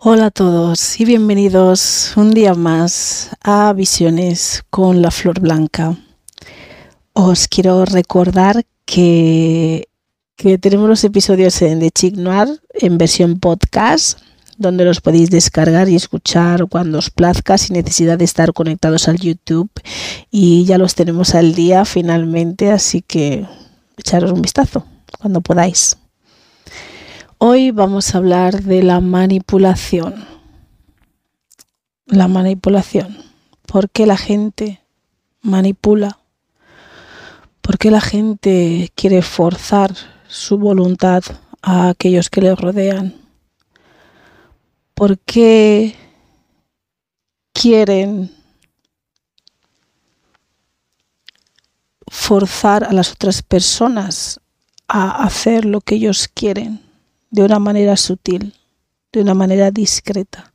Hola a todos y bienvenidos un día más a Visiones con la Flor Blanca. Os quiero recordar que, que tenemos los episodios en The Chic Noir en versión podcast, donde los podéis descargar y escuchar cuando os plazca sin necesidad de estar conectados al YouTube. Y ya los tenemos al día finalmente, así que echaros un vistazo cuando podáis. Hoy vamos a hablar de la manipulación. La manipulación. ¿Por qué la gente manipula? ¿Por qué la gente quiere forzar su voluntad a aquellos que le rodean? ¿Por qué quieren forzar a las otras personas a hacer lo que ellos quieren? De una manera sutil, de una manera discreta,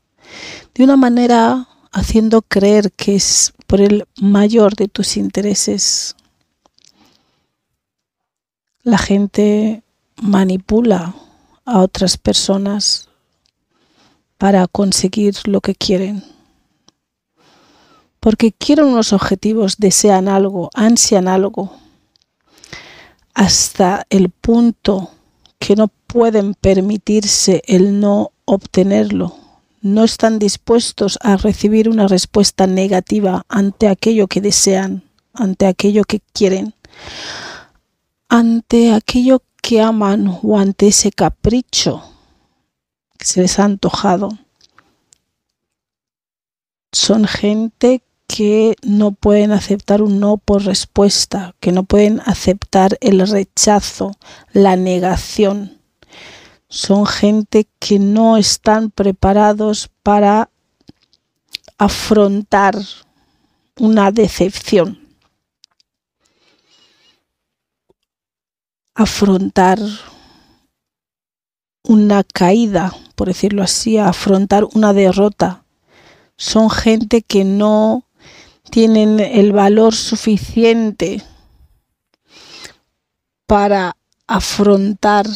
de una manera haciendo creer que es por el mayor de tus intereses. La gente manipula a otras personas para conseguir lo que quieren. Porque quieren unos objetivos, desean algo, ansian algo, hasta el punto que no pueden permitirse el no obtenerlo. No están dispuestos a recibir una respuesta negativa ante aquello que desean, ante aquello que quieren, ante aquello que aman o ante ese capricho que se les ha antojado. Son gente que no pueden aceptar un no por respuesta, que no pueden aceptar el rechazo, la negación. Son gente que no están preparados para afrontar una decepción, afrontar una caída, por decirlo así, afrontar una derrota. Son gente que no tienen el valor suficiente para afrontar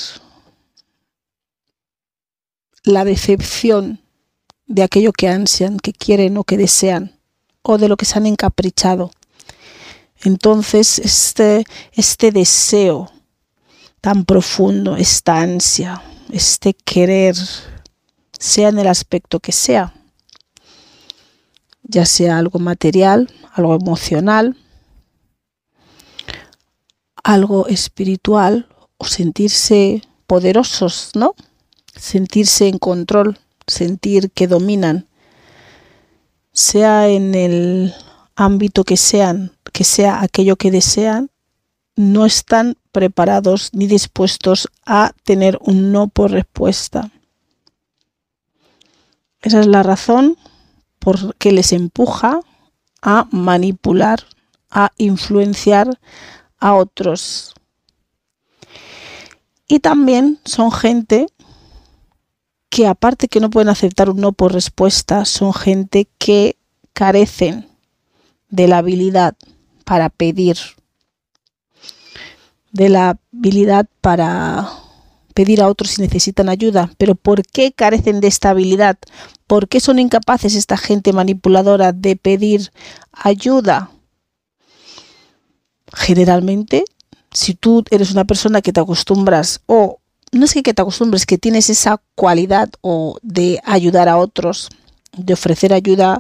la decepción de aquello que ansian, que quieren o que desean, o de lo que se han encaprichado. Entonces, este, este deseo tan profundo, esta ansia, este querer, sea en el aspecto que sea, ya sea algo material, algo emocional, algo espiritual o sentirse poderosos, ¿no? Sentirse en control, sentir que dominan, sea en el ámbito que sean, que sea aquello que desean, no están preparados ni dispuestos a tener un no por respuesta. Esa es la razón porque les empuja a manipular, a influenciar a otros. Y también son gente que aparte que no pueden aceptar un no por respuesta, son gente que carecen de la habilidad para pedir, de la habilidad para pedir a otros si necesitan ayuda. Pero ¿por qué carecen de esta habilidad? ¿Por qué son incapaces esta gente manipuladora de pedir ayuda? Generalmente, si tú eres una persona que te acostumbras o no es que te acostumbres, que tienes esa cualidad o de ayudar a otros, de ofrecer ayuda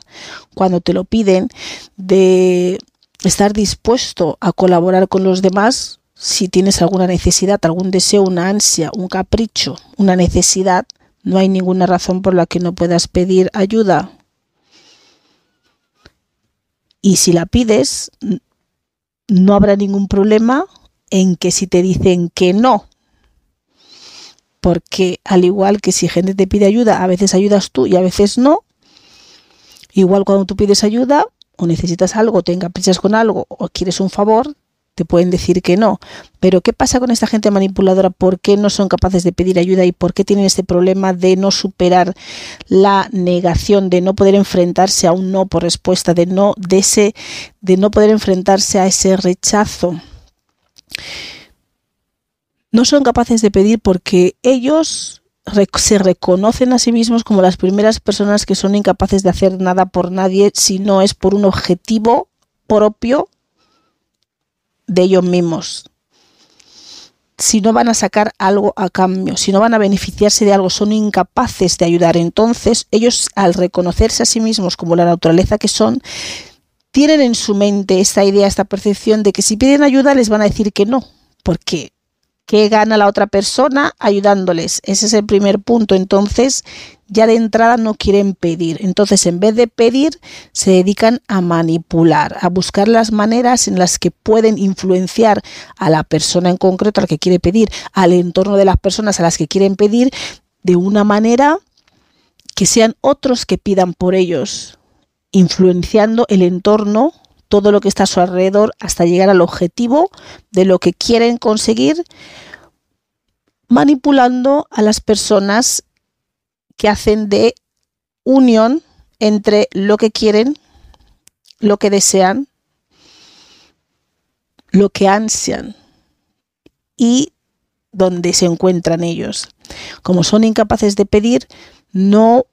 cuando te lo piden, de estar dispuesto a colaborar con los demás, si tienes alguna necesidad, algún deseo, una ansia, un capricho, una necesidad, no hay ninguna razón por la que no puedas pedir ayuda. Y si la pides, no habrá ningún problema en que si te dicen que no, porque al igual que si gente te pide ayuda, a veces ayudas tú y a veces no, igual cuando tú pides ayuda o necesitas algo, te encaprichas con algo o quieres un favor, te pueden decir que no. Pero ¿qué pasa con esta gente manipuladora? ¿Por qué no son capaces de pedir ayuda y por qué tienen este problema de no superar la negación, de no poder enfrentarse a un no por respuesta, de no de de no poder enfrentarse a ese rechazo? No son capaces de pedir porque ellos se reconocen a sí mismos como las primeras personas que son incapaces de hacer nada por nadie si no es por un objetivo propio de ellos mismos. Si no van a sacar algo a cambio, si no van a beneficiarse de algo, son incapaces de ayudar. Entonces, ellos al reconocerse a sí mismos como la naturaleza que son, tienen en su mente esta idea, esta percepción de que si piden ayuda les van a decir que no, porque ¿qué gana la otra persona ayudándoles? Ese es el primer punto. Entonces, ya de entrada no quieren pedir. Entonces, en vez de pedir, se dedican a manipular, a buscar las maneras en las que pueden influenciar a la persona en concreto a la que quiere pedir, al entorno de las personas a las que quieren pedir, de una manera que sean otros que pidan por ellos, influenciando el entorno, todo lo que está a su alrededor, hasta llegar al objetivo de lo que quieren conseguir, manipulando a las personas que hacen de unión entre lo que quieren, lo que desean, lo que ansian y donde se encuentran ellos. Como son incapaces de pedir, no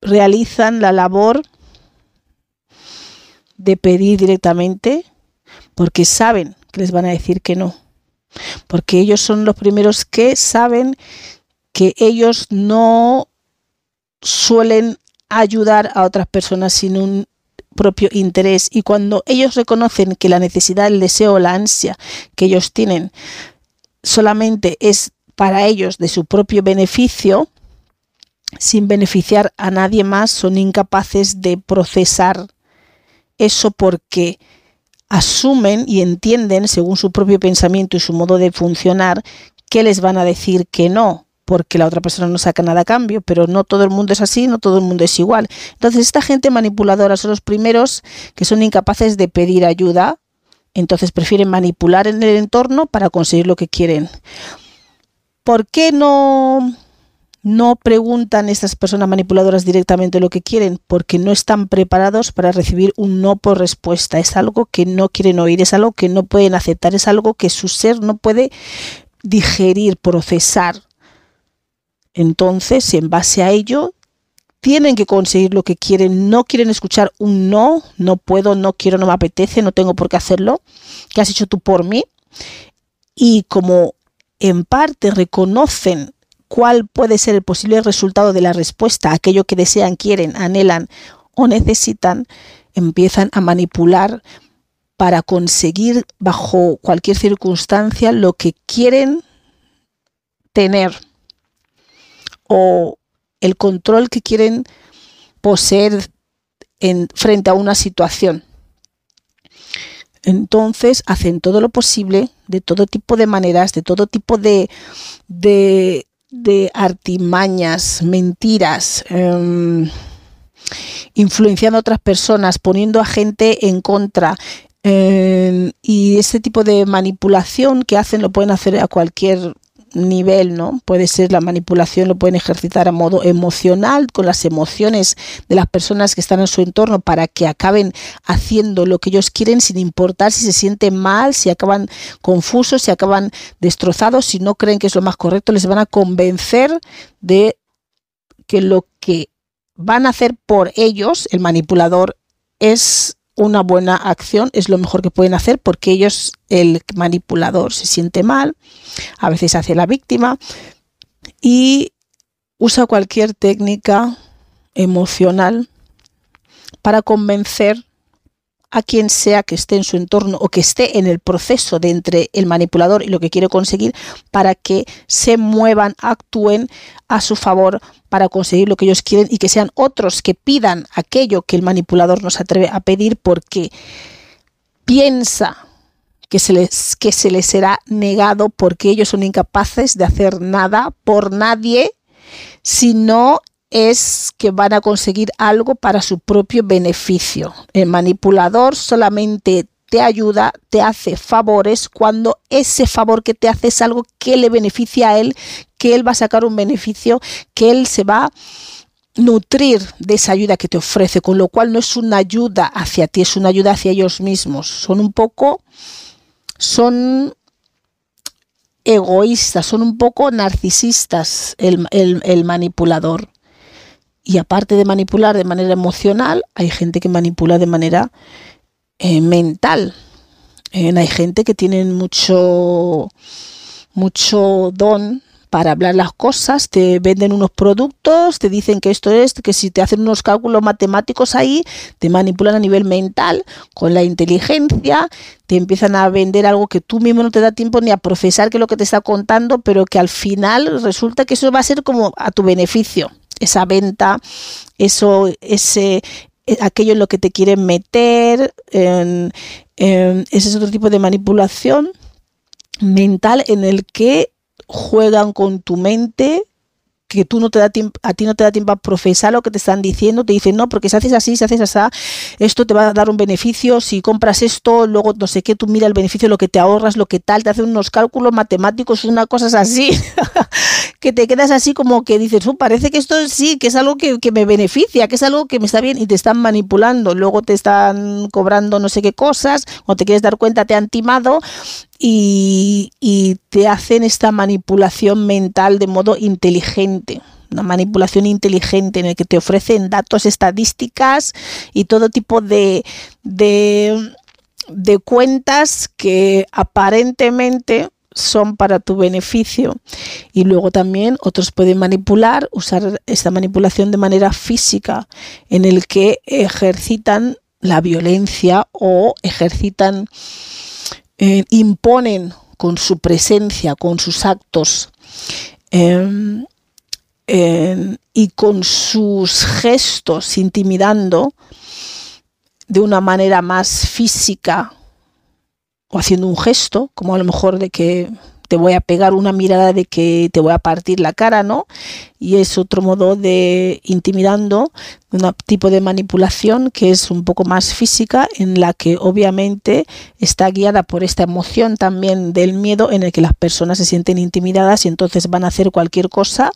realizan la labor de pedir directamente porque saben que les van a decir que no. Porque ellos son los primeros que saben que ellos no suelen ayudar a otras personas sin un propio interés y cuando ellos reconocen que la necesidad, el deseo, la ansia que ellos tienen solamente es para ellos de su propio beneficio, sin beneficiar a nadie más, son incapaces de procesar eso porque asumen y entienden, según su propio pensamiento y su modo de funcionar, que les van a decir que no, porque la otra persona no saca nada a cambio, pero no todo el mundo es así, no todo el mundo es igual. Entonces, esta gente manipuladora son los primeros que son incapaces de pedir ayuda, entonces prefieren manipular en el entorno para conseguir lo que quieren. ¿Por qué no no preguntan estas personas manipuladoras directamente lo que quieren? Porque no están preparados para recibir un no por respuesta. Es algo que no quieren oír, es algo que no pueden aceptar, es algo que su ser no puede digerir, procesar. Entonces, en base a ello, tienen que conseguir lo que quieren, no quieren escuchar un no, no puedo, no quiero, no me apetece, no tengo por qué hacerlo, ¿qué has hecho tú por mí? Y como en parte reconocen cuál puede ser el posible resultado de la respuesta aquello que desean, quieren, anhelan o necesitan, empiezan a manipular para conseguir bajo cualquier circunstancia lo que quieren tener o el control que quieren poseer en, frente a una situación. Entonces hacen todo lo posible, de todo tipo de maneras, de todo tipo de, artimañas, mentiras, em, influenciando a otras personas, poniendo a gente en contra. Em, y este tipo de manipulación que hacen lo pueden hacer a cualquier nivel, ¿no? Puede ser la manipulación, lo pueden ejercitar a modo emocional con las emociones de las personas que están en su entorno para que acaben haciendo lo que ellos quieren sin importar si se sienten mal, si acaban confusos, si acaban destrozados, si no creen que es lo más correcto, les van a convencer de que lo que van a hacer por ellos, el manipulador, es una buena acción, es lo mejor que pueden hacer porque ellos, el manipulador, se siente mal, a veces hace la víctima y usa cualquier técnica emocional para convencer a quien sea que esté en su entorno o que esté en el proceso de entre el manipulador y lo que quiere conseguir para que se muevan, actúen a su favor para conseguir lo que ellos quieren y que sean otros que pidan aquello que el manipulador no se atreve a pedir porque piensa que se les, que se les será negado porque ellos son incapaces de hacer nada por nadie, sino es que van a conseguir algo para su propio beneficio. El manipulador solamente te ayuda, te hace favores cuando ese favor que te hace es algo que le beneficia a él, que él va a sacar un beneficio, que él se va a nutrir de esa ayuda que te ofrece, con lo cual no es una ayuda hacia ti, es una ayuda hacia ellos mismos. Son un poco, son egoístas, son un poco narcisistas el, el manipulador. Y aparte de manipular de manera emocional, hay gente que manipula de manera eh, mental. Eh, hay gente que tiene mucho, mucho don para hablar las cosas, te venden unos productos, te dicen que esto es, que si te hacen unos cálculos matemáticos ahí, te manipulan a nivel mental, con la inteligencia, te empiezan a vender algo que tú mismo no te da tiempo ni a profesar que es lo que te está contando, pero que al final resulta que eso va a ser como a tu beneficio esa venta, eso, ese, eh, aquello en lo que te quieren meter, ese es otro tipo de manipulación mental en el que juegan con tu mente que tú no te da tiempo, a ti no te da tiempo a profesar lo que te están diciendo, te dicen, no, porque si haces así, si haces así, esto te va a dar un beneficio, si compras esto, luego no sé qué, tú mira el beneficio, lo que te ahorras, lo que tal, te hacen unos cálculos matemáticos, unas cosas así, que te quedas así como que dices, oh, parece que esto sí, que es algo que, que me beneficia, que es algo que me está bien y te están manipulando, luego te están cobrando no sé qué cosas, cuando te quieres dar cuenta te han timado y, te hacen esta manipulación mental de modo inteligente una manipulación inteligente en el que te ofrecen datos, estadísticas y todo tipo de, de, de, cuentas que aparentemente son para tu beneficio. Y luego también otros pueden manipular, usar esta manipulación de manera física, en el que ejercitan la violencia o ejercitan eh, imponen con su presencia, con sus actos em, em, y con sus gestos intimidando de una manera más física o haciendo un gesto, como a lo mejor de que te voy a pegar una mirada de que te voy a partir la cara, ¿no? Y es otro modo de intimidando, un tipo de manipulación que es un poco más física, en la que obviamente está guiada por esta emoción también del miedo, en el que las personas se sienten intimidadas y entonces van a hacer cualquier cosa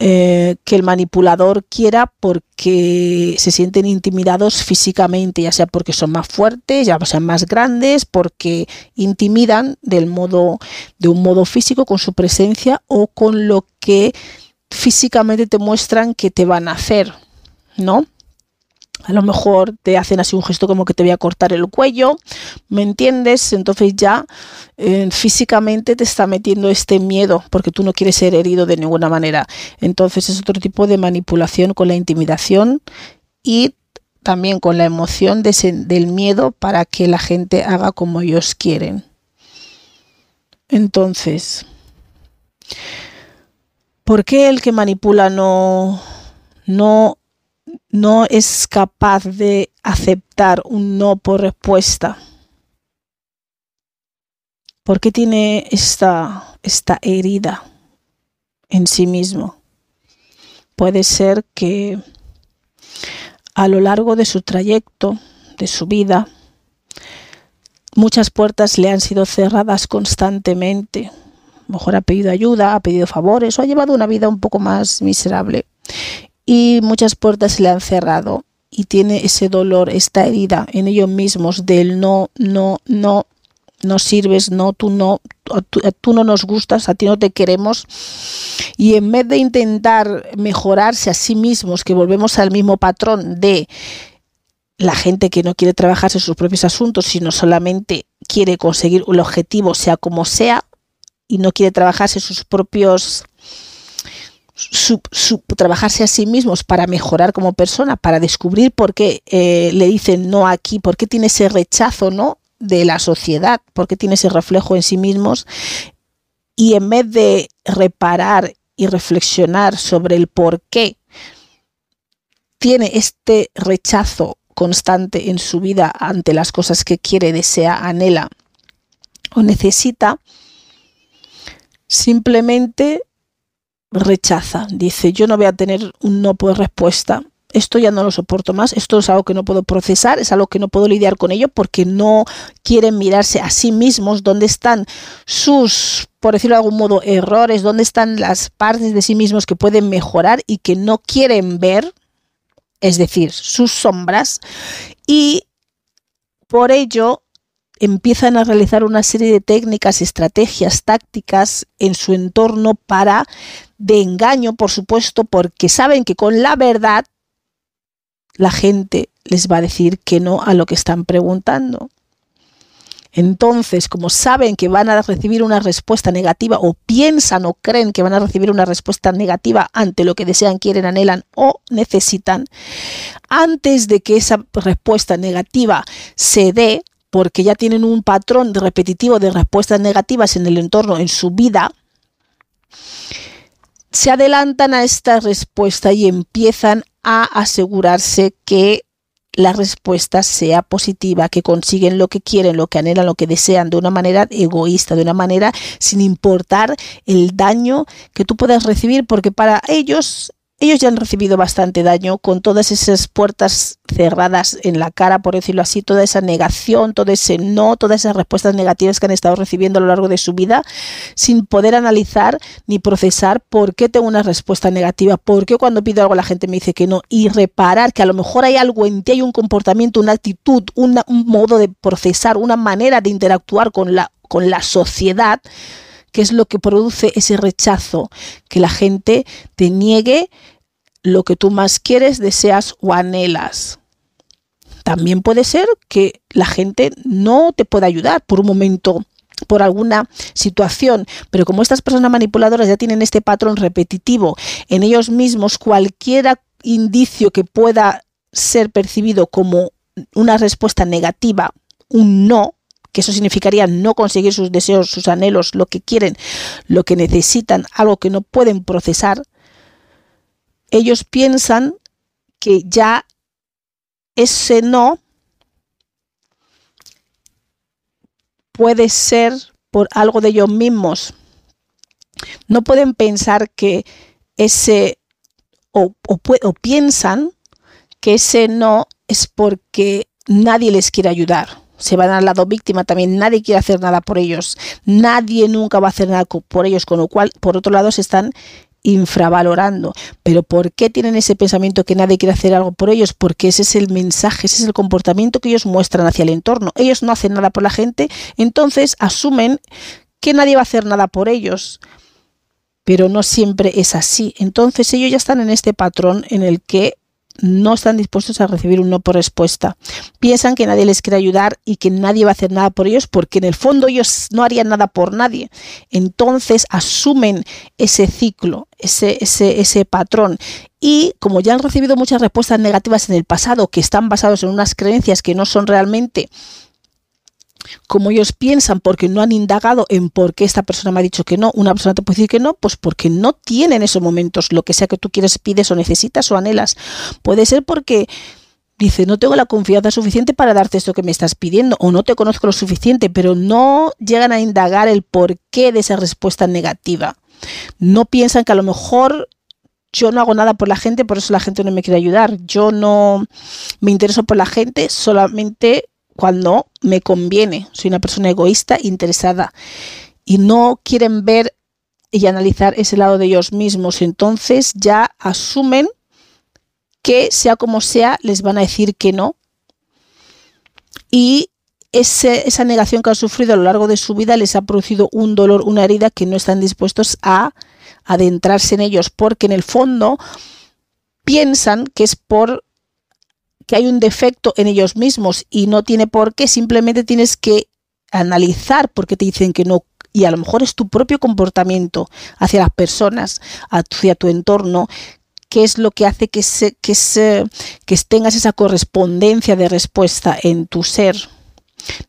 eh, que el manipulador quiera porque se sienten intimidados físicamente, ya sea porque son más fuertes, ya sean más grandes, porque intimidan del modo, de un modo físico con su presencia o con lo que físicamente te muestran que te van a hacer, ¿no? A lo mejor te hacen así un gesto como que te voy a cortar el cuello, ¿me entiendes? Entonces ya eh, físicamente te está metiendo este miedo porque tú no quieres ser herido de ninguna manera. Entonces es otro tipo de manipulación con la intimidación y también con la emoción del miedo para que la gente haga como ellos quieren. Entonces, ¿por qué el que manipula no, no no es capaz de aceptar un no por respuesta? ¿Por qué tiene esta, esta herida en sí mismo? Puede ser que a lo largo de su trayecto, de su vida, muchas puertas le han sido cerradas constantemente. A lo mejor ha pedido ayuda, ha pedido favores o ha llevado una vida un poco más miserable y muchas puertas se le han cerrado y tiene ese dolor, esta herida en ellos mismos del no, no, no, no sirves, no, tú no, tú, no nos gustas, a ti no te queremos. Y en vez de intentar mejorarse a sí mismos, que volvemos al mismo patrón de la gente que no quiere trabajarse en sus propios asuntos, sino solamente quiere conseguir el objetivo, sea como sea, y no quiere trabajarse en sus propios trabajarse a sí mismos para mejorar como persona, para descubrir por qué eh, le dicen no aquí, por qué tiene ese rechazo ¿no? de la sociedad, por qué tiene ese reflejo en sí mismos. Y en vez de reparar y reflexionar sobre el por qué tiene este rechazo constante en su vida ante las cosas que quiere, desea, anhela, o necesita, simplemente rechaza. Dice, yo no voy a tener un no por respuesta. Esto ya no lo soporto más, esto es algo que no puedo procesar, es algo que no puedo lidiar con ello porque no quieren mirarse a sí mismos, dónde están sus, por decirlo de algún modo, errores, dónde están las partes de sí mismos que pueden mejorar y que no quieren ver, es decir, sus sombras, y por ello empiezan a realizar una serie de técnicas, estrategias, tácticas en su entorno para de engaño, por supuesto, porque saben que con la verdad la gente les va a decir que no a lo que están preguntando. Entonces, como saben que van a recibir una respuesta negativa o piensan o creen que van a recibir una respuesta negativa ante lo que desean, quieren, anhelan o necesitan, antes de que esa respuesta negativa se dé, porque ya tienen un patrón repetitivo de respuestas negativas en el entorno, en su vida, se adelantan a esta respuesta y empiezan a asegurarse que la respuesta sea positiva, que consiguen lo que quieren, lo que anhelan, lo que desean de una manera egoísta, de una manera sin importar el daño que tú puedas recibir, porque para ellos ellos ya han recibido bastante daño con todas esas puertas cerradas en la cara, por decirlo así, toda esa negación, todo ese no, todas esas respuestas negativas que han estado recibiendo a lo largo de su vida, sin poder analizar ni procesar por qué tengo una respuesta negativa, por qué cuando pido algo la gente me dice que no, y reparar que a lo mejor hay algo en ti, hay un comportamiento, una actitud, un modo de procesar, una manera de interactuar con la, sociedad que es lo que produce ese rechazo, que la gente te niegue lo que tú más quieres, deseas o anhelas. También puede ser que la gente no te pueda ayudar por un momento por alguna situación, pero como estas personas manipuladoras ya tienen este patrón repetitivo en ellos mismos, cualquier indicio que pueda ser percibido como una respuesta negativa, un no, que eso significaría no conseguir sus deseos, sus anhelos, lo que quieren, lo que necesitan, algo que no pueden procesar, ellos piensan que ya ese no puede ser por algo de ellos mismos. No pueden pensar que ese, o, piensan que ese no es porque nadie les quiere ayudar. Se van al lado víctima también, nadie quiere hacer nada por ellos, nadie nunca va a hacer nada por ellos, con lo cual, por otro lado, se están infravalorando. Pero ¿por qué tienen ese pensamiento que nadie quiere hacer algo por ellos? Porque ese es el mensaje, ese es el comportamiento que ellos muestran hacia el entorno. Ellos no hacen nada por la gente, entonces asumen que nadie va a hacer nada por ellos. Pero no siempre es así. Entonces ellos ya están en este patrón en el que no están dispuestos a recibir un no por respuesta. Piensan que nadie les quiere ayudar y que nadie va a hacer nada por ellos porque en el fondo ellos no harían nada por nadie. Entonces asumen ese ciclo, ese, ese, ese patrón. Y como ya han recibido muchas respuestas negativas en el pasado que están basados en unas creencias que no son realmente como ellos piensan porque no han indagado en por qué esta persona me ha dicho que no, una persona te puede decir que no, pues porque no tiene en esos momentos lo que sea que tú quieres, pides o necesitas o anhelas. Puede ser porque dice, no tengo la confianza suficiente para darte esto que me estás pidiendo o no te conozco lo suficiente, pero no llegan a indagar el porqué de esa respuesta negativa. No piensan que a lo mejor yo no hago nada por la gente, por eso la gente no me quiere ayudar. Yo no me intereso por la gente, solamente cuando me conviene. Soy una persona egoísta, interesada y no quieren ver y analizar ese lado de ellos mismos. Entonces ya asumen que sea como sea, les van a decir que no. Y esa negación que han sufrido a lo largo de su vida les ha producido un dolor, una herida que no están dispuestos a adentrarse en ellos, porque en el fondo piensan que es por que hay un defecto en ellos mismos y no tiene por qué, simplemente tienes que analizar por qué te dicen que no y a lo mejor es tu propio comportamiento hacia las personas, hacia tu entorno, que es lo que hace que, se, que, se, que tengas esa correspondencia de respuesta en tu ser.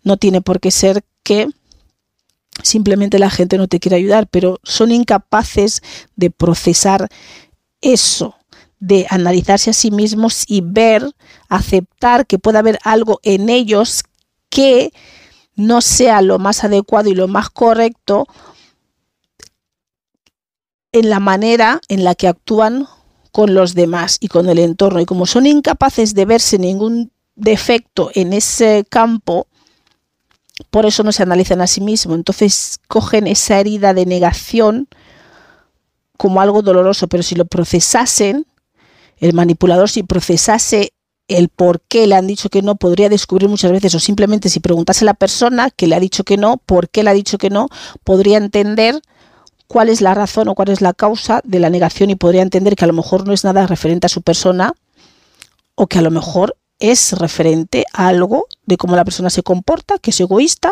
No tiene por qué ser que simplemente la gente no te quiere ayudar, pero son incapaces de procesar eso de analizarse a sí mismos y ver, aceptar que puede haber algo en ellos que no sea lo más adecuado y lo más correcto en la manera en la que actúan con los demás y con el entorno. Y como son incapaces de verse ningún defecto en ese campo, por eso no se analizan a sí mismos. Entonces cogen esa herida de negación como algo doloroso, pero si lo procesasen, el manipulador si procesase el por qué le han dicho que no, podría descubrir muchas veces, o simplemente si preguntase a la persona que le ha dicho que no, por qué le ha dicho que no, podría entender cuál es la razón o cuál es la causa de la negación y podría entender que a lo mejor no es nada referente a su persona o que a lo mejor es referente a algo de cómo la persona se comporta, que es egoísta,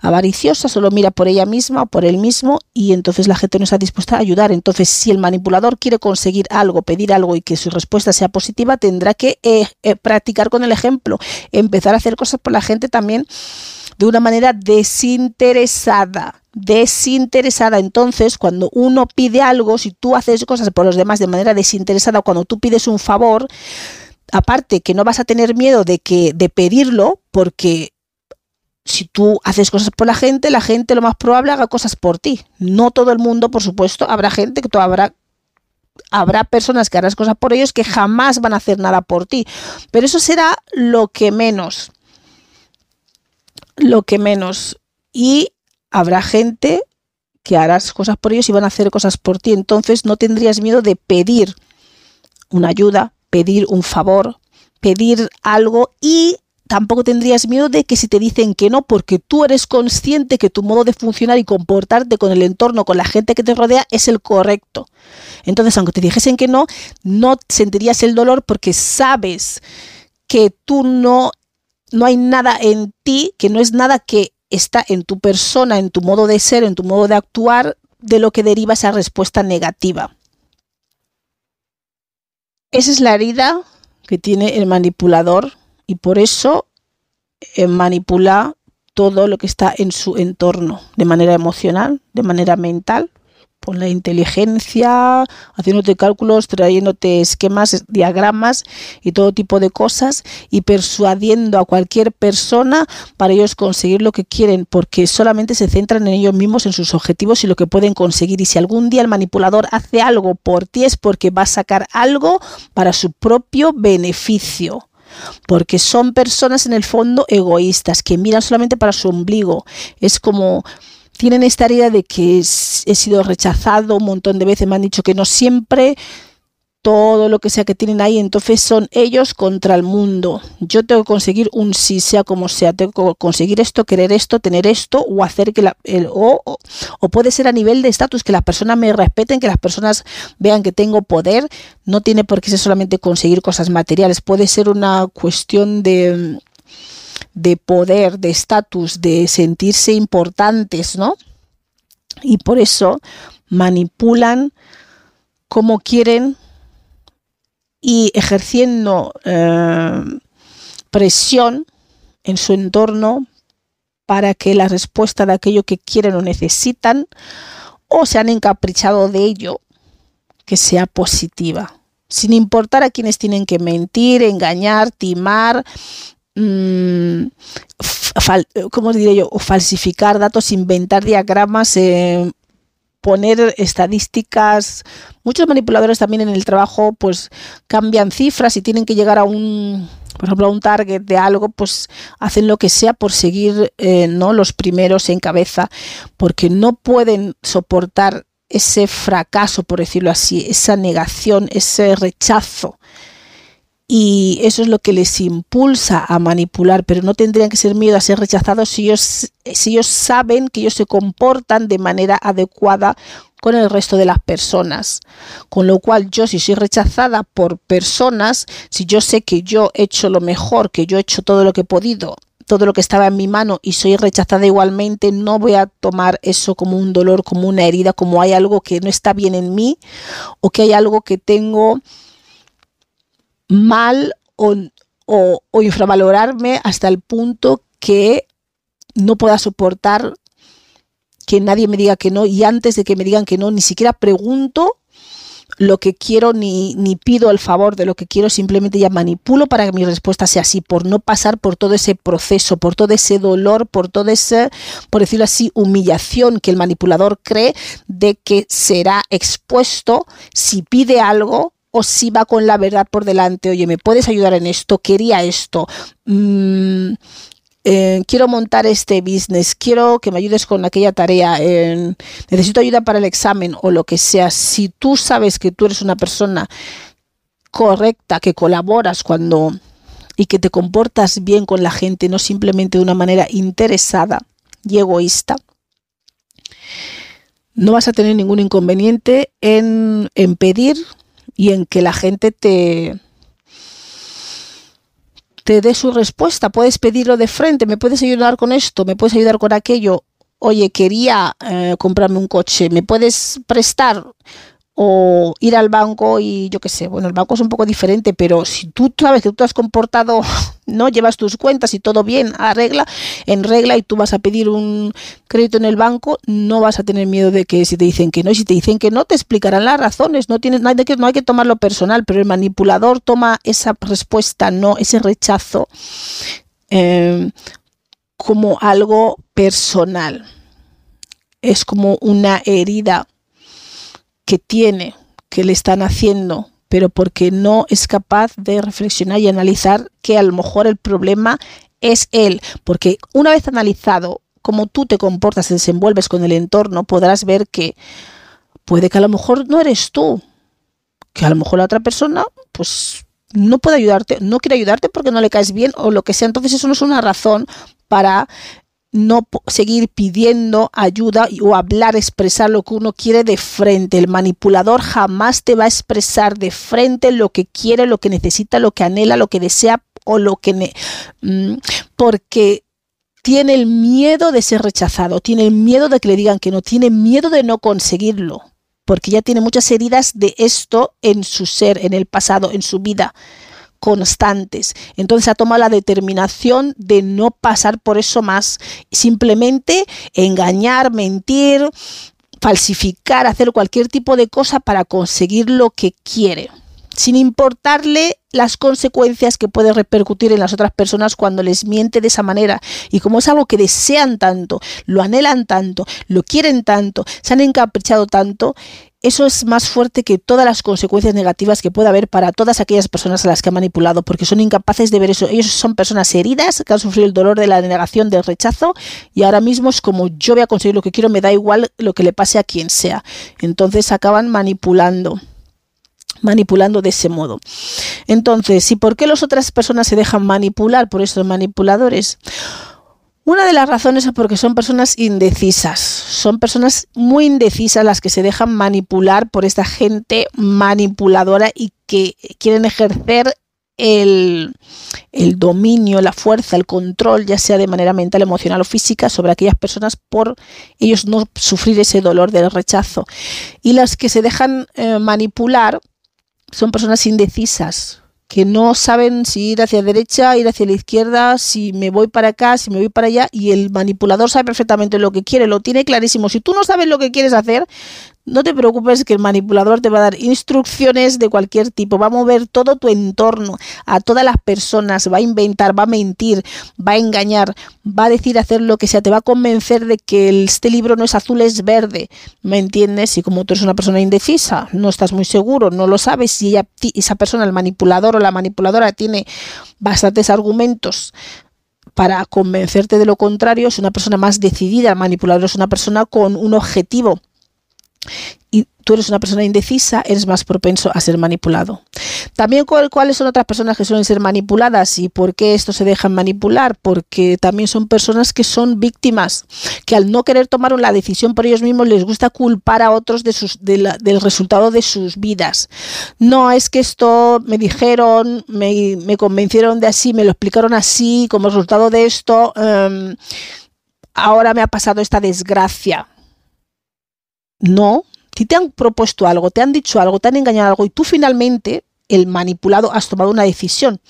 avariciosa, solo mira por ella misma o por él mismo y entonces la gente no está dispuesta a ayudar. Entonces, si el manipulador quiere conseguir algo, pedir algo y que su respuesta sea positiva, tendrá que eh, eh, practicar con el ejemplo, empezar a hacer cosas por la gente también de una manera desinteresada. Desinteresada. Entonces, cuando uno pide algo, si tú haces cosas por los demás de manera desinteresada, cuando tú pides un favor, aparte que no vas a tener miedo de que de pedirlo, porque si tú haces cosas por la gente, la gente lo más probable haga cosas por ti. No todo el mundo, por supuesto, habrá gente que tú habrá habrá personas que harás cosas por ellos que jamás van a hacer nada por ti, pero eso será lo que menos. Lo que menos y habrá gente que harás cosas por ellos y van a hacer cosas por ti, entonces no tendrías miedo de pedir una ayuda, pedir un favor, pedir algo y tampoco tendrías miedo de que si te dicen que no, porque tú eres consciente que tu modo de funcionar y comportarte con el entorno, con la gente que te rodea, es el correcto. Entonces, aunque te dijesen que no, no sentirías el dolor porque sabes que tú no, no hay nada en ti, que no es nada que está en tu persona, en tu modo de ser, en tu modo de actuar, de lo que deriva esa respuesta negativa. Esa es la herida que tiene el manipulador y por eso eh, manipula todo lo que está en su entorno, de manera emocional, de manera mental, con la inteligencia, haciéndote cálculos, trayéndote esquemas, diagramas y todo tipo de cosas y persuadiendo a cualquier persona para ellos conseguir lo que quieren, porque solamente se centran en ellos mismos, en sus objetivos y lo que pueden conseguir. Y si algún día el manipulador hace algo por ti es porque va a sacar algo para su propio beneficio porque son personas en el fondo egoístas que miran solamente para su ombligo. Es como tienen esta idea de que he sido rechazado un montón de veces, me han dicho que no siempre, todo lo que sea que tienen ahí, entonces son ellos contra el mundo. Yo tengo que conseguir un sí, sea como sea, tengo que conseguir esto, querer esto, tener esto, o hacer que la, el, o, o, puede ser a nivel de estatus, que las personas me respeten, que las personas vean que tengo poder, no tiene por qué ser solamente conseguir cosas materiales, puede ser una cuestión de de poder, de estatus, de sentirse importantes, ¿no? Y por eso manipulan como quieren y ejerciendo eh, presión en su entorno para que la respuesta de aquello que quieren o necesitan o se han encaprichado de ello que sea positiva, sin importar a quienes tienen que mentir, engañar, timar, mmm, ¿cómo diré yo? O falsificar datos, inventar diagramas, eh, poner estadísticas. Muchos manipuladores también en el trabajo pues cambian cifras y tienen que llegar a un, por ejemplo, a un target de algo, pues hacen lo que sea por seguir eh, no los primeros en cabeza, porque no pueden soportar ese fracaso, por decirlo así, esa negación, ese rechazo y eso es lo que les impulsa a manipular, pero no tendrían que ser miedo a ser rechazados si ellos, si ellos saben que ellos se comportan de manera adecuada con el resto de las personas. Con lo cual yo si soy rechazada por personas, si yo sé que yo he hecho lo mejor, que yo he hecho todo lo que he podido, todo lo que estaba en mi mano y soy rechazada igualmente, no voy a tomar eso como un dolor, como una herida, como hay algo que no está bien en mí o que hay algo que tengo mal o, o, infravalorarme hasta el punto que no pueda soportar que nadie me diga que no. Y antes de que me digan que no, ni siquiera pregunto lo que quiero ni, ni pido el favor de lo que quiero, simplemente ya manipulo para que mi respuesta sea así, por no pasar por todo ese proceso, por todo ese dolor, por todo ese, por decirlo así, humillación que el manipulador cree de que será expuesto si pide algo o si va con la verdad por delante, oye, ¿me puedes ayudar en esto? Quería esto. Mm, eh, quiero montar este business, quiero que me ayudes con aquella tarea, necesito ayuda para el examen o lo que sea. Si tú sabes que tú eres una persona correcta, que colaboras cuando y que te comportas bien con la gente, no simplemente de una manera interesada y egoísta, no vas a tener ningún inconveniente en, en pedir y en que la gente te, te dé su respuesta. Puedes pedirlo de frente, me puedes ayudar con esto, me puedes ayudar con aquello. Oye, quería eh, comprarme un coche, ¿me puedes prestar? O ir al banco y yo qué sé, bueno, el banco es un poco diferente, pero si tú sabes que tú te has comportado, no llevas tus cuentas y todo bien, arregla, en regla y tú vas a pedir un crédito en el banco, no vas a tener miedo de que si te dicen que no, y si te dicen que no, te explicarán las razones, no tienes nada que no hay que tomarlo personal, pero el manipulador toma esa respuesta, no, ese rechazo eh, como algo personal. Es como una herida que tiene, que le están haciendo, pero porque no es capaz de reflexionar y analizar que a lo mejor el problema es él, porque una vez analizado cómo tú te comportas, te desenvuelves con el entorno, podrás ver que puede que a lo mejor no eres tú, que a lo mejor la otra persona pues no puede ayudarte, no quiere ayudarte porque no le caes bien o lo que sea, entonces eso no es una razón para no seguir pidiendo ayuda o hablar, expresar lo que uno quiere de frente. El manipulador jamás te va a expresar de frente lo que quiere, lo que necesita, lo que anhela, lo que desea o lo que... Mm, porque tiene el miedo de ser rechazado, tiene el miedo de que le digan que no, tiene miedo de no conseguirlo, porque ya tiene muchas heridas de esto en su ser, en el pasado, en su vida constantes. Entonces ha tomado la determinación de no pasar por eso más, simplemente engañar, mentir, falsificar, hacer cualquier tipo de cosa para conseguir lo que quiere, sin importarle las consecuencias que puede repercutir en las otras personas cuando les miente de esa manera. Y como es algo que desean tanto, lo anhelan tanto, lo quieren tanto, se han encaprichado tanto, eso es más fuerte que todas las consecuencias negativas que pueda haber para todas aquellas personas a las que ha manipulado, porque son incapaces de ver eso. Ellos son personas heridas que han sufrido el dolor de la negación, del rechazo, y ahora mismo es como yo voy a conseguir lo que quiero, me da igual lo que le pase a quien sea. Entonces acaban manipulando manipulando de ese modo. Entonces, ¿y por qué las otras personas se dejan manipular por estos manipuladores? Una de las razones es porque son personas indecisas, son personas muy indecisas las que se dejan manipular por esta gente manipuladora y que quieren ejercer el, dominio, la fuerza, el control, ya sea de manera mental, emocional o física, sobre aquellas personas por ellos no sufrir ese dolor del rechazo. Y las que se dejan eh, manipular son personas indecisas, que no saben si ir hacia la derecha, ir hacia la izquierda, si me voy para acá, si me voy para allá, y el manipulador sabe perfectamente lo que quiere, lo tiene clarísimo. Si tú no sabes lo que quieres hacer, no te preocupes que el manipulador te va a dar instrucciones de cualquier tipo, va a mover todo tu entorno, a todas las personas, va a inventar, va a mentir, va a engañar, va a decir hacer lo que sea, te va a convencer de que este libro no es azul, es verde, ¿me entiendes? Y como tú eres una persona indecisa, no estás muy seguro, no lo sabes, si ella, esa persona, el manipulador o la manipuladora tiene bastantes argumentos para convencerte de lo contrario, es una persona más decidida, el manipulador es una persona con un objetivo y tú eres una persona indecisa, eres más propenso a ser manipulado. También cuáles son otras personas que suelen ser manipuladas y por qué esto se dejan manipular, porque también son personas que son víctimas, que al no querer tomar la decisión por ellos mismos les gusta culpar a otros de sus, del resultado de sus vidas. No es que esto me dijeron, me, convencieron de así, me lo explicaron así, como resultado de esto, em, ahora me ha pasado esta desgracia no, si te han propuesto algo, te han dicho algo, te han engañado algo y tú finalmente, el manipulado, has tomado una decisión.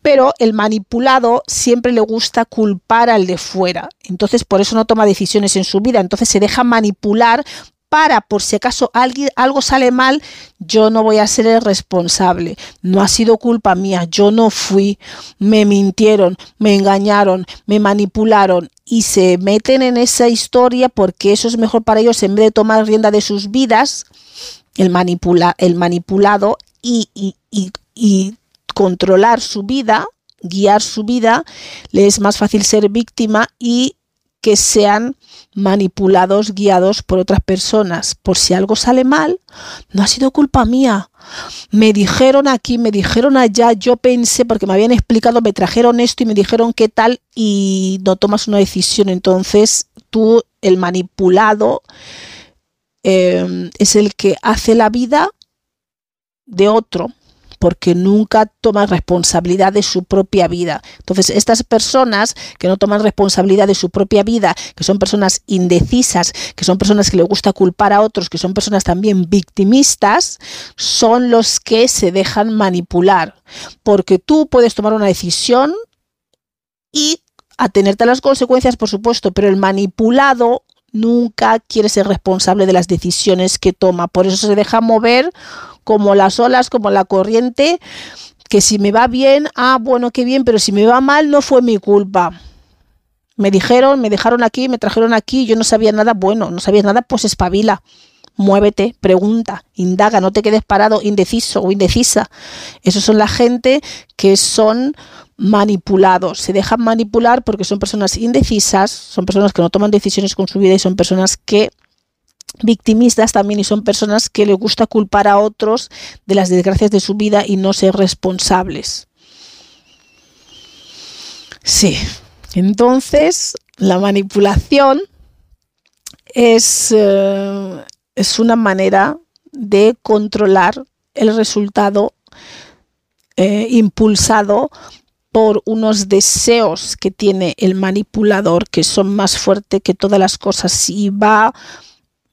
Pero el manipulado siempre le gusta culpar al de fuera. Entonces por eso no toma decisiones en su vida. Entonces se deja manipular para por si acaso algo sale mal, yo no voy a ser el responsable. No ha sido culpa mía, yo no fui, me mintieron, me engañaron, me manipularon y se meten en esa historia porque eso es mejor para ellos en vez de tomar rienda de sus vidas, el, manipula, el manipulado y, y, y controlar su vida, guiar su vida, le es más fácil ser víctima y que sean manipulados, guiados por otras personas. Por si algo sale mal, no ha sido culpa mía. Me dijeron aquí, me dijeron allá, yo pensé, porque me habían explicado, me trajeron esto y me dijeron qué tal y no tomas una decisión. Entonces tú, el manipulado, eh, es el que hace la vida de otro porque nunca toman responsabilidad de su propia vida. Entonces, estas personas que no toman responsabilidad de su propia vida, que son personas indecisas, que son personas que le gusta culpar a otros, que son personas también victimistas, son los que se dejan manipular. Porque tú puedes tomar una decisión y atenerte a las consecuencias, por supuesto, pero el manipulado nunca quiere ser responsable de las decisiones que toma. Por eso se deja mover como las olas, como la corriente, que si me va bien, ah, bueno, qué bien, pero si me va mal, no fue mi culpa. Me dijeron, me dejaron aquí, me trajeron aquí, yo no sabía nada, bueno, no sabía nada, pues espabila. Muévete, pregunta, indaga, no te quedes parado, indeciso o indecisa. Esos son la gente que son manipulados, se dejan manipular porque son personas indecisas, son personas que no toman decisiones con su vida y son personas que victimistas también y son personas que les gusta culpar a otros de las desgracias de su vida y no ser responsables. Sí, entonces la manipulación es, eh, es una manera de controlar el resultado eh, impulsado por unos deseos que tiene el manipulador que son más fuertes que todas las cosas y va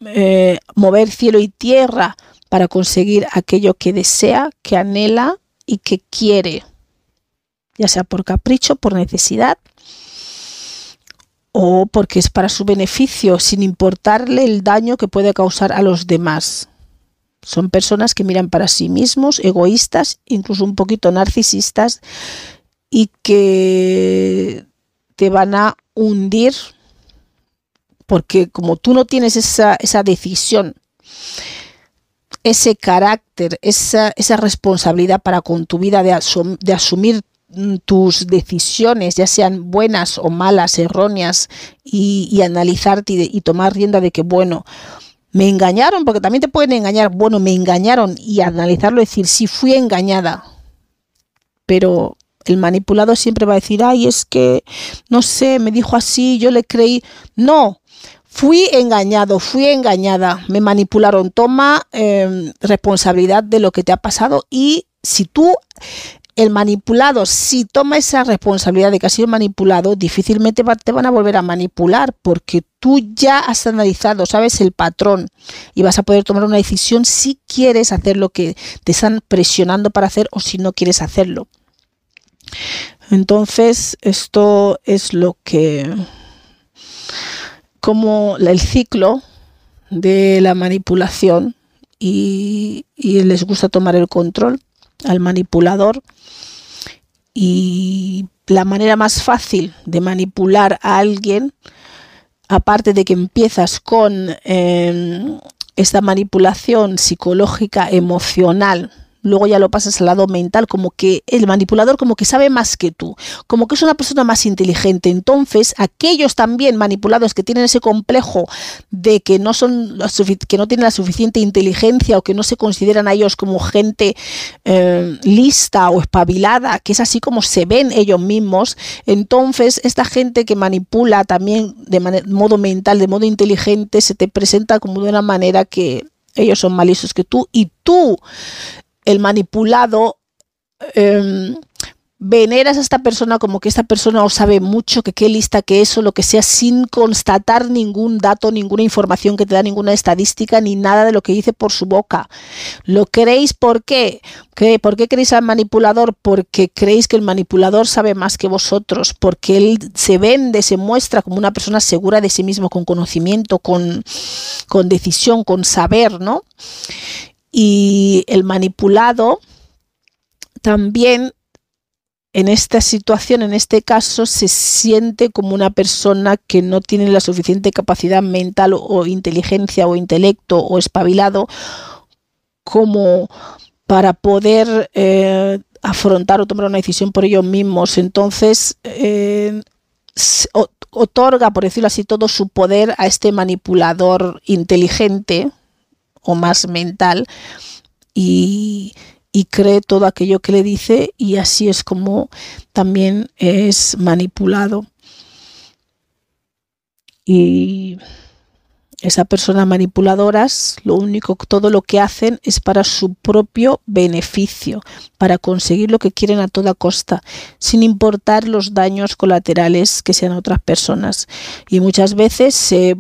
eh, mover cielo y tierra para conseguir aquello que desea, que anhela y que quiere, ya sea por capricho, por necesidad o porque es para su beneficio, sin importarle el daño que puede causar a los demás. Son personas que miran para sí mismos, egoístas, incluso un poquito narcisistas, y que te van a hundir porque como tú no tienes esa, decisión, ese carácter, esa, responsabilidad para con tu vida de, asumir tus decisiones, ya sean buenas o malas, erróneas, y, analizarte y, y, tomar rienda de que, bueno, me engañaron, porque también te pueden engañar, bueno, me engañaron, y analizarlo decir, sí, fui engañada, pero el manipulado siempre va a decir, ay, es que, no sé, me dijo así, yo le creí, no, Fui engañado, fui engañada, me manipularon. Toma em, responsabilidad de lo que te ha pasado y si tú, el manipulado, si toma esa responsabilidad de que has sido manipulado, difícilmente te van a volver a manipular porque tú ya has analizado, sabes el patrón y vas a poder tomar una decisión si quieres hacer lo que te están presionando para hacer o si no quieres hacerlo. Entonces, esto es lo que como el ciclo de la manipulación y, les gusta tomar el control al manipulador. Y la manera más fácil de manipular a alguien, aparte de que empiezas con em, esta manipulación psicológica emocional luego ya lo pasas al lado mental, como que el manipulador como que sabe más que tú, como que es una persona más inteligente. Entonces, aquellos también manipulados que tienen ese complejo de que no son que no tienen la suficiente inteligencia o que no se consideran a ellos como gente eh, lista o espabilada, que es así como se ven ellos mismos, entonces esta gente que manipula también de modo mental, de modo inteligente, se te presenta como de una manera que ellos son malisos que tú y tú el manipulado em, veneras a esta persona como que esta persona o sabe mucho, que qué lista que eso, lo que sea, sin constatar ningún dato, ninguna información que te da ninguna estadística, ni nada de lo que dice por su boca. ¿Lo creéis por qué? ¿Por qué creéis al manipulador? Porque creéis que el manipulador sabe más que vosotros, porque él se vende, se muestra como una persona segura de sí mismo, con conocimiento, con, con decisión, con saber, ¿no? Y el manipulado también en esta situación, en este caso, se siente como una persona que no tiene la suficiente capacidad mental o, inteligencia o intelecto o espabilado como para poder eh, afrontar o tomar una decisión por ellos mismos. Entonces, eh, otorga, por decirlo así, todo su poder a este manipulador inteligente o más mental y, cree todo aquello que le dice y así es como también es manipulado. Y esa persona manipuladoras, lo único, todo lo que hacen es para su propio beneficio, para conseguir lo que quieren a toda costa, sin importar los daños colaterales que sean otras personas. Y muchas veces se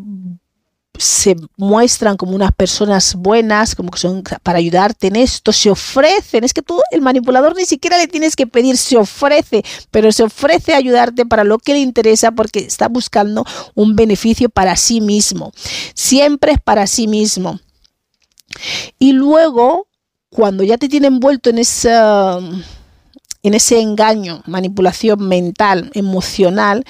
se muestran como unas personas buenas, como que son para ayudarte en esto, se ofrecen, es que tú, el manipulador, ni siquiera le tienes que pedir, se ofrece, pero se ofrece a ayudarte para lo que le interesa porque está buscando un beneficio para sí mismo, siempre es para sí mismo. Y luego, cuando ya te tiene envuelto en en ese engaño, manipulación mental, emocional,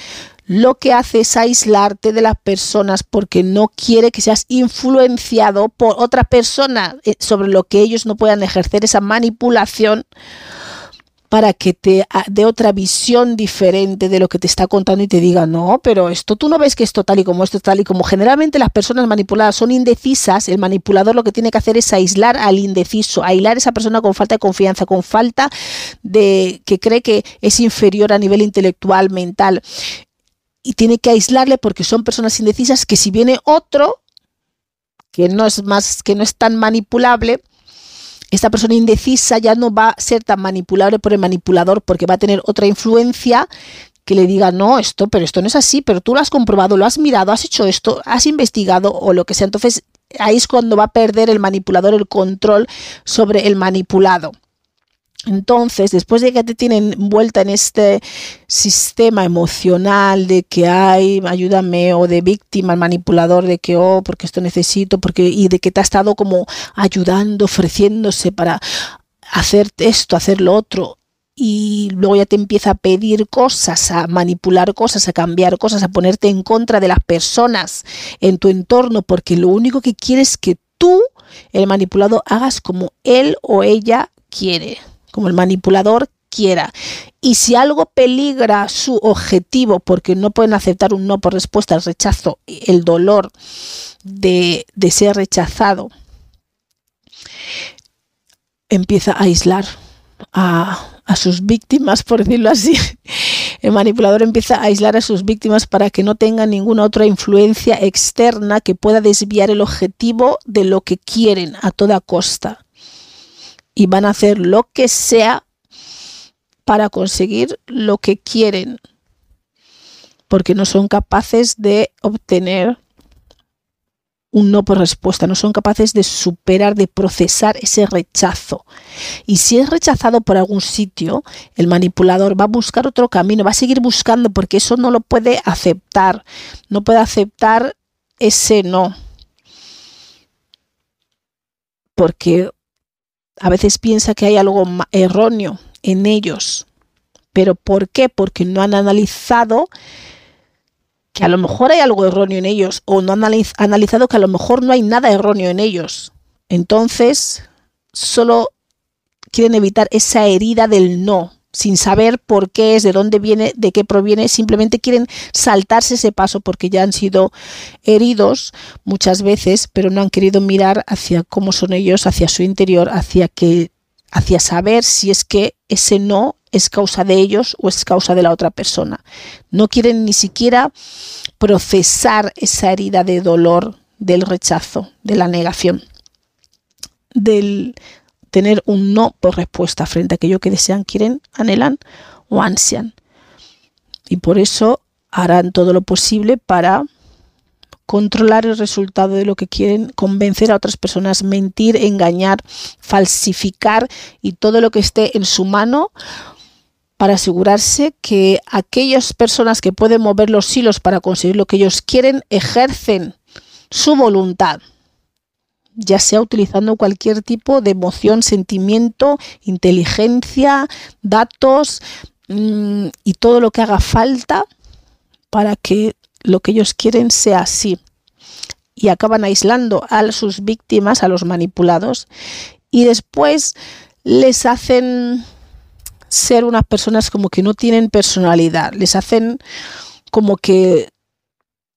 lo que hace es aislarte de las personas porque no quiere que seas influenciado por otra persona eh, sobre lo que ellos no puedan ejercer esa manipulación para que te ah, dé otra visión diferente de lo que te está contando y te diga, no, pero esto tú no ves que esto tal y como esto tal y como generalmente las personas manipuladas son indecisas, el manipulador lo que tiene que hacer es aislar al indeciso, aislar a esa persona con falta de confianza, con falta de que cree que es inferior a nivel intelectual, mental y tiene que aislarle porque son personas indecisas que si viene otro que no es más que no es tan manipulable esta persona indecisa ya no va a ser tan manipulable por el manipulador porque va a tener otra influencia que le diga, no, esto, pero esto no es así, pero tú lo has comprobado, lo has mirado, has hecho esto, has investigado o lo que sea. Entonces, ahí es cuando va a perder el manipulador el control sobre el manipulado. Entonces, después de que te tienen vuelta en este sistema emocional de que hay, ayúdame, o de víctima, manipulador, de que, oh, porque esto necesito, porque, y de que te ha estado como ayudando, ofreciéndose para hacer esto, hacer lo otro, y luego ya te empieza a pedir cosas, a manipular cosas, a cambiar cosas, a ponerte en contra de las personas en tu entorno, porque lo único que quiere es que tú, el manipulado, hagas como él o ella quiere como el manipulador quiera. Y si algo peligra su objetivo porque no pueden aceptar un no por respuesta al rechazo, el dolor de, de ser rechazado, empieza a aislar a, a sus víctimas, por decirlo así. El manipulador empieza a aislar a sus víctimas para que no tengan ninguna otra influencia externa que pueda desviar el objetivo de lo que quieren a toda costa y van a hacer lo que sea para conseguir lo que quieren, porque no son capaces de obtener un no por respuesta, no son capaces de superar, de procesar ese rechazo. Y si es rechazado por algún sitio, el manipulador va a buscar otro camino, va a seguir buscando porque eso no lo puede aceptar, no puede aceptar ese no. Porque a veces piensa que hay algo erróneo en ellos. ¿Pero por qué? Porque no han analizado que a lo mejor hay algo erróneo en ellos o no han analizado que a lo mejor no hay nada erróneo en ellos. Entonces, solo quieren evitar esa herida del no, sin saber por qué es, de dónde viene, de qué proviene, simplemente quieren saltarse ese paso porque ya han sido heridos muchas veces, pero no han querido mirar hacia cómo son ellos, hacia su interior, hacia que hacia saber si es que ese no es causa de ellos o es causa de la otra persona. No quieren ni siquiera procesar esa herida de dolor del rechazo, de la negación, del, tener un no por respuesta frente a aquello que desean, quieren, anhelan o ansian. Y por eso harán todo lo posible para controlar el resultado de lo que quieren, convencer a otras personas, mentir, engañar, falsificar y todo lo que esté en su mano para asegurarse que aquellas personas que pueden mover los hilos para conseguir lo que ellos quieren ejercen su voluntad, ya sea utilizando cualquier tipo de emoción, sentimiento, inteligencia, datos mmm, y todo lo que haga falta para que lo que ellos quieren sea así. Y acaban aislando a sus víctimas, a los manipulados, y después les hacen ser unas personas como que no tienen personalidad, les hacen como que,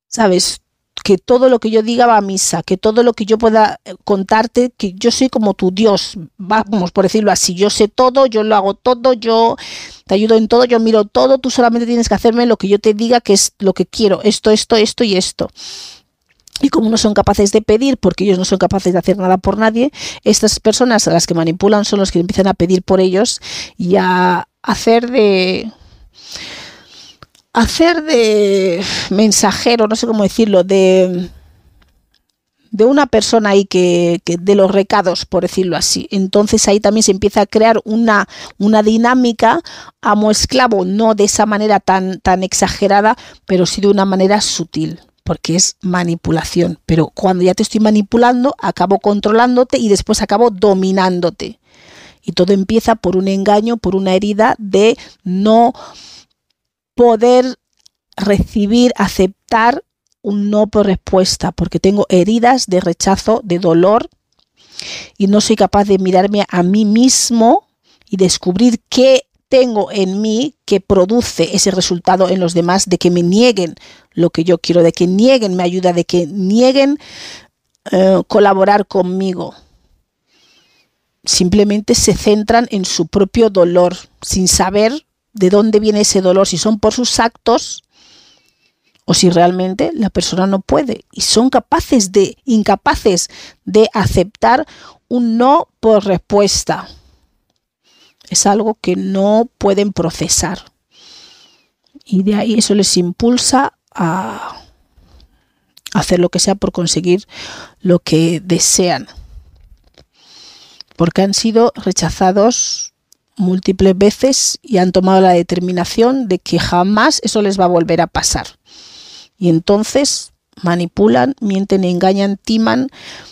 ¿sabes? Que todo lo que yo diga va a misa, que todo lo que yo pueda contarte, que yo soy como tu Dios, vamos por decirlo así, yo sé todo, yo lo hago todo, yo te ayudo en todo, yo miro todo, tú solamente tienes que hacerme lo que yo te diga que es lo que quiero, esto, esto, esto y esto. Y como no son capaces de pedir, porque ellos no son capaces de hacer nada por nadie, estas personas a las que manipulan son los que empiezan a pedir por ellos y a hacer de hacer de mensajero, no sé cómo decirlo, de de una persona ahí que, de los recados, por decirlo así. Entonces ahí también se empieza a crear una, una dinámica amo-esclavo, no de esa manera tan, tan exagerada, pero sí de una manera sutil porque es manipulación. Pero cuando ya te estoy manipulando, acabo controlándote y después acabo dominándote. Y todo empieza por un engaño, por una herida de no poder recibir, aceptar un no por respuesta, porque tengo heridas de rechazo, de dolor, y no soy capaz de mirarme a mí mismo y descubrir qué tengo en mí que produce ese resultado en los demás de que me nieguen lo que yo quiero, de que nieguen mi ayuda, de que nieguen eh, colaborar conmigo. Simplemente se centran en su propio dolor, sin saber de dónde viene ese dolor, si son por sus actos o si realmente la persona no puede y son capaces de incapaces de aceptar un no por respuesta es algo que no pueden procesar. Y de ahí eso les impulsa a hacer lo que sea por conseguir lo que desean. Porque han sido rechazados múltiples veces y han tomado la determinación de que jamás eso les va a volver a pasar. Y entonces manipulan, mienten, engañan, timan,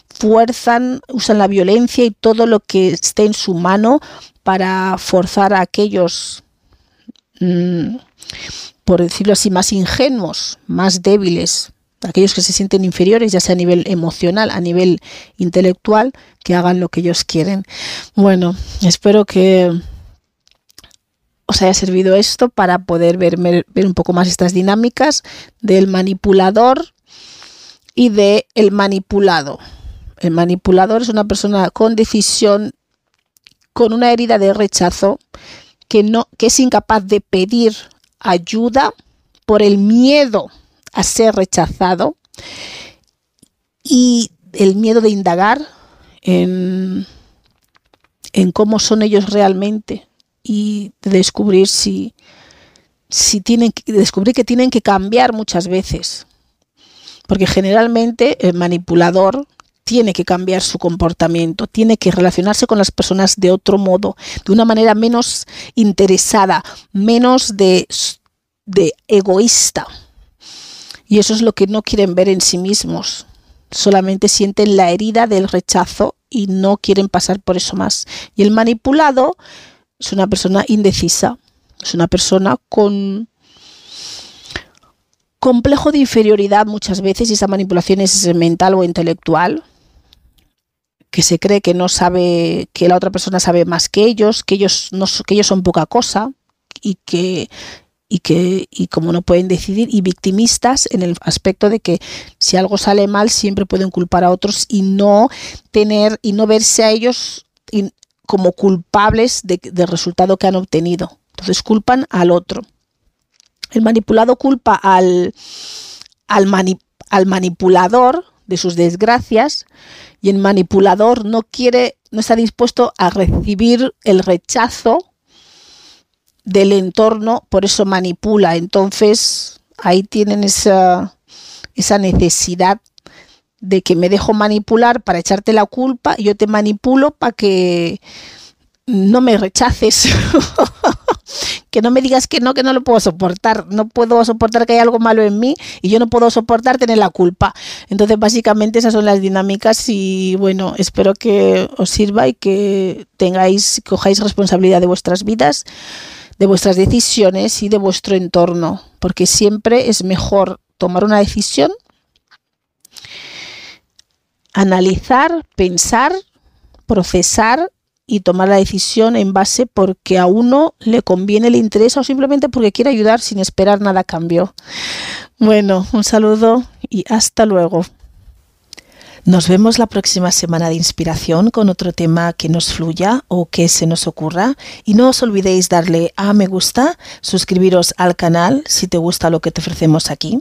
fuerzan, usan la violencia y todo lo que esté en su mano para forzar a aquellos, mmm, por decirlo así, más ingenuos, más débiles, aquellos que se sienten inferiores, ya sea a nivel emocional, a nivel intelectual, que hagan lo que ellos quieren. Bueno, espero que os haya servido esto para poder ver, ver un poco más estas dinámicas del manipulador y del el manipulado. El manipulador es una persona con decisión con una herida de rechazo que, no, que es incapaz de pedir ayuda por el miedo a ser rechazado y el miedo de indagar en, en cómo son ellos realmente y de descubrir si, si tienen descubrir que tienen que cambiar muchas veces. Porque generalmente el manipulador tiene que cambiar su comportamiento, tiene que relacionarse con las personas de otro modo, de una manera menos interesada, menos de, de egoísta. Y eso es lo que no quieren ver en sí mismos. Solamente sienten la herida del rechazo y no quieren pasar por eso más. Y el manipulado es una persona indecisa, es una persona con complejo de inferioridad muchas veces y esa manipulación es mental o intelectual que se cree que no sabe, que la otra persona sabe más que ellos, que ellos, no, que ellos son poca cosa y que, y que y como no pueden decidir y victimistas en el aspecto de que si algo sale mal siempre pueden culpar a otros y no tener y no verse a ellos como culpables de, del resultado que han obtenido. Entonces culpan al otro. El manipulado culpa al, al, manipulador de sus desgracias y el manipulador no quiere, no está dispuesto a recibir el rechazo del entorno, por eso manipula. Entonces, ahí tienen esa, esa necesidad de que me dejo manipular para echarte la culpa yo te manipulo para que no me rechaces, que no me digas que no, que no lo puedo soportar, no puedo soportar que hay algo malo en mí y yo no puedo soportar tener la culpa. Entonces, básicamente esas son las dinámicas y bueno, espero que os sirva y que tengáis, cojáis responsabilidad de vuestras vidas, de vuestras decisiones y de vuestro entorno, porque siempre es mejor tomar una decisión analizar, pensar, procesar y tomar la decisión en base porque a uno le conviene, le interesa o simplemente porque quiere ayudar sin esperar nada a cambio. Bueno, un saludo y hasta luego. Nos vemos la próxima semana de inspiración con otro tema que nos fluya o que se nos ocurra. Y no os olvidéis darle a me gusta, suscribiros al canal si te gusta lo que te ofrecemos aquí.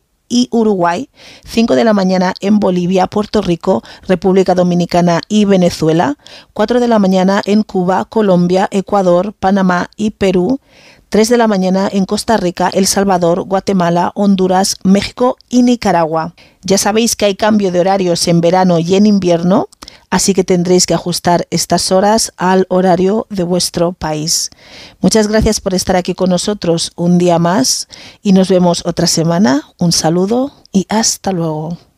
y Uruguay, 5 de la mañana en Bolivia, Puerto Rico, República Dominicana y Venezuela, 4 de la mañana en Cuba, Colombia, Ecuador, Panamá y Perú, 3 de la mañana en Costa Rica, El Salvador, Guatemala, Honduras, México y Nicaragua. Ya sabéis que hay cambio de horarios en verano y en invierno, así que tendréis que ajustar estas horas al horario de vuestro país. Muchas gracias por estar aquí con nosotros un día más y nos vemos otra semana. Un saludo y hasta luego.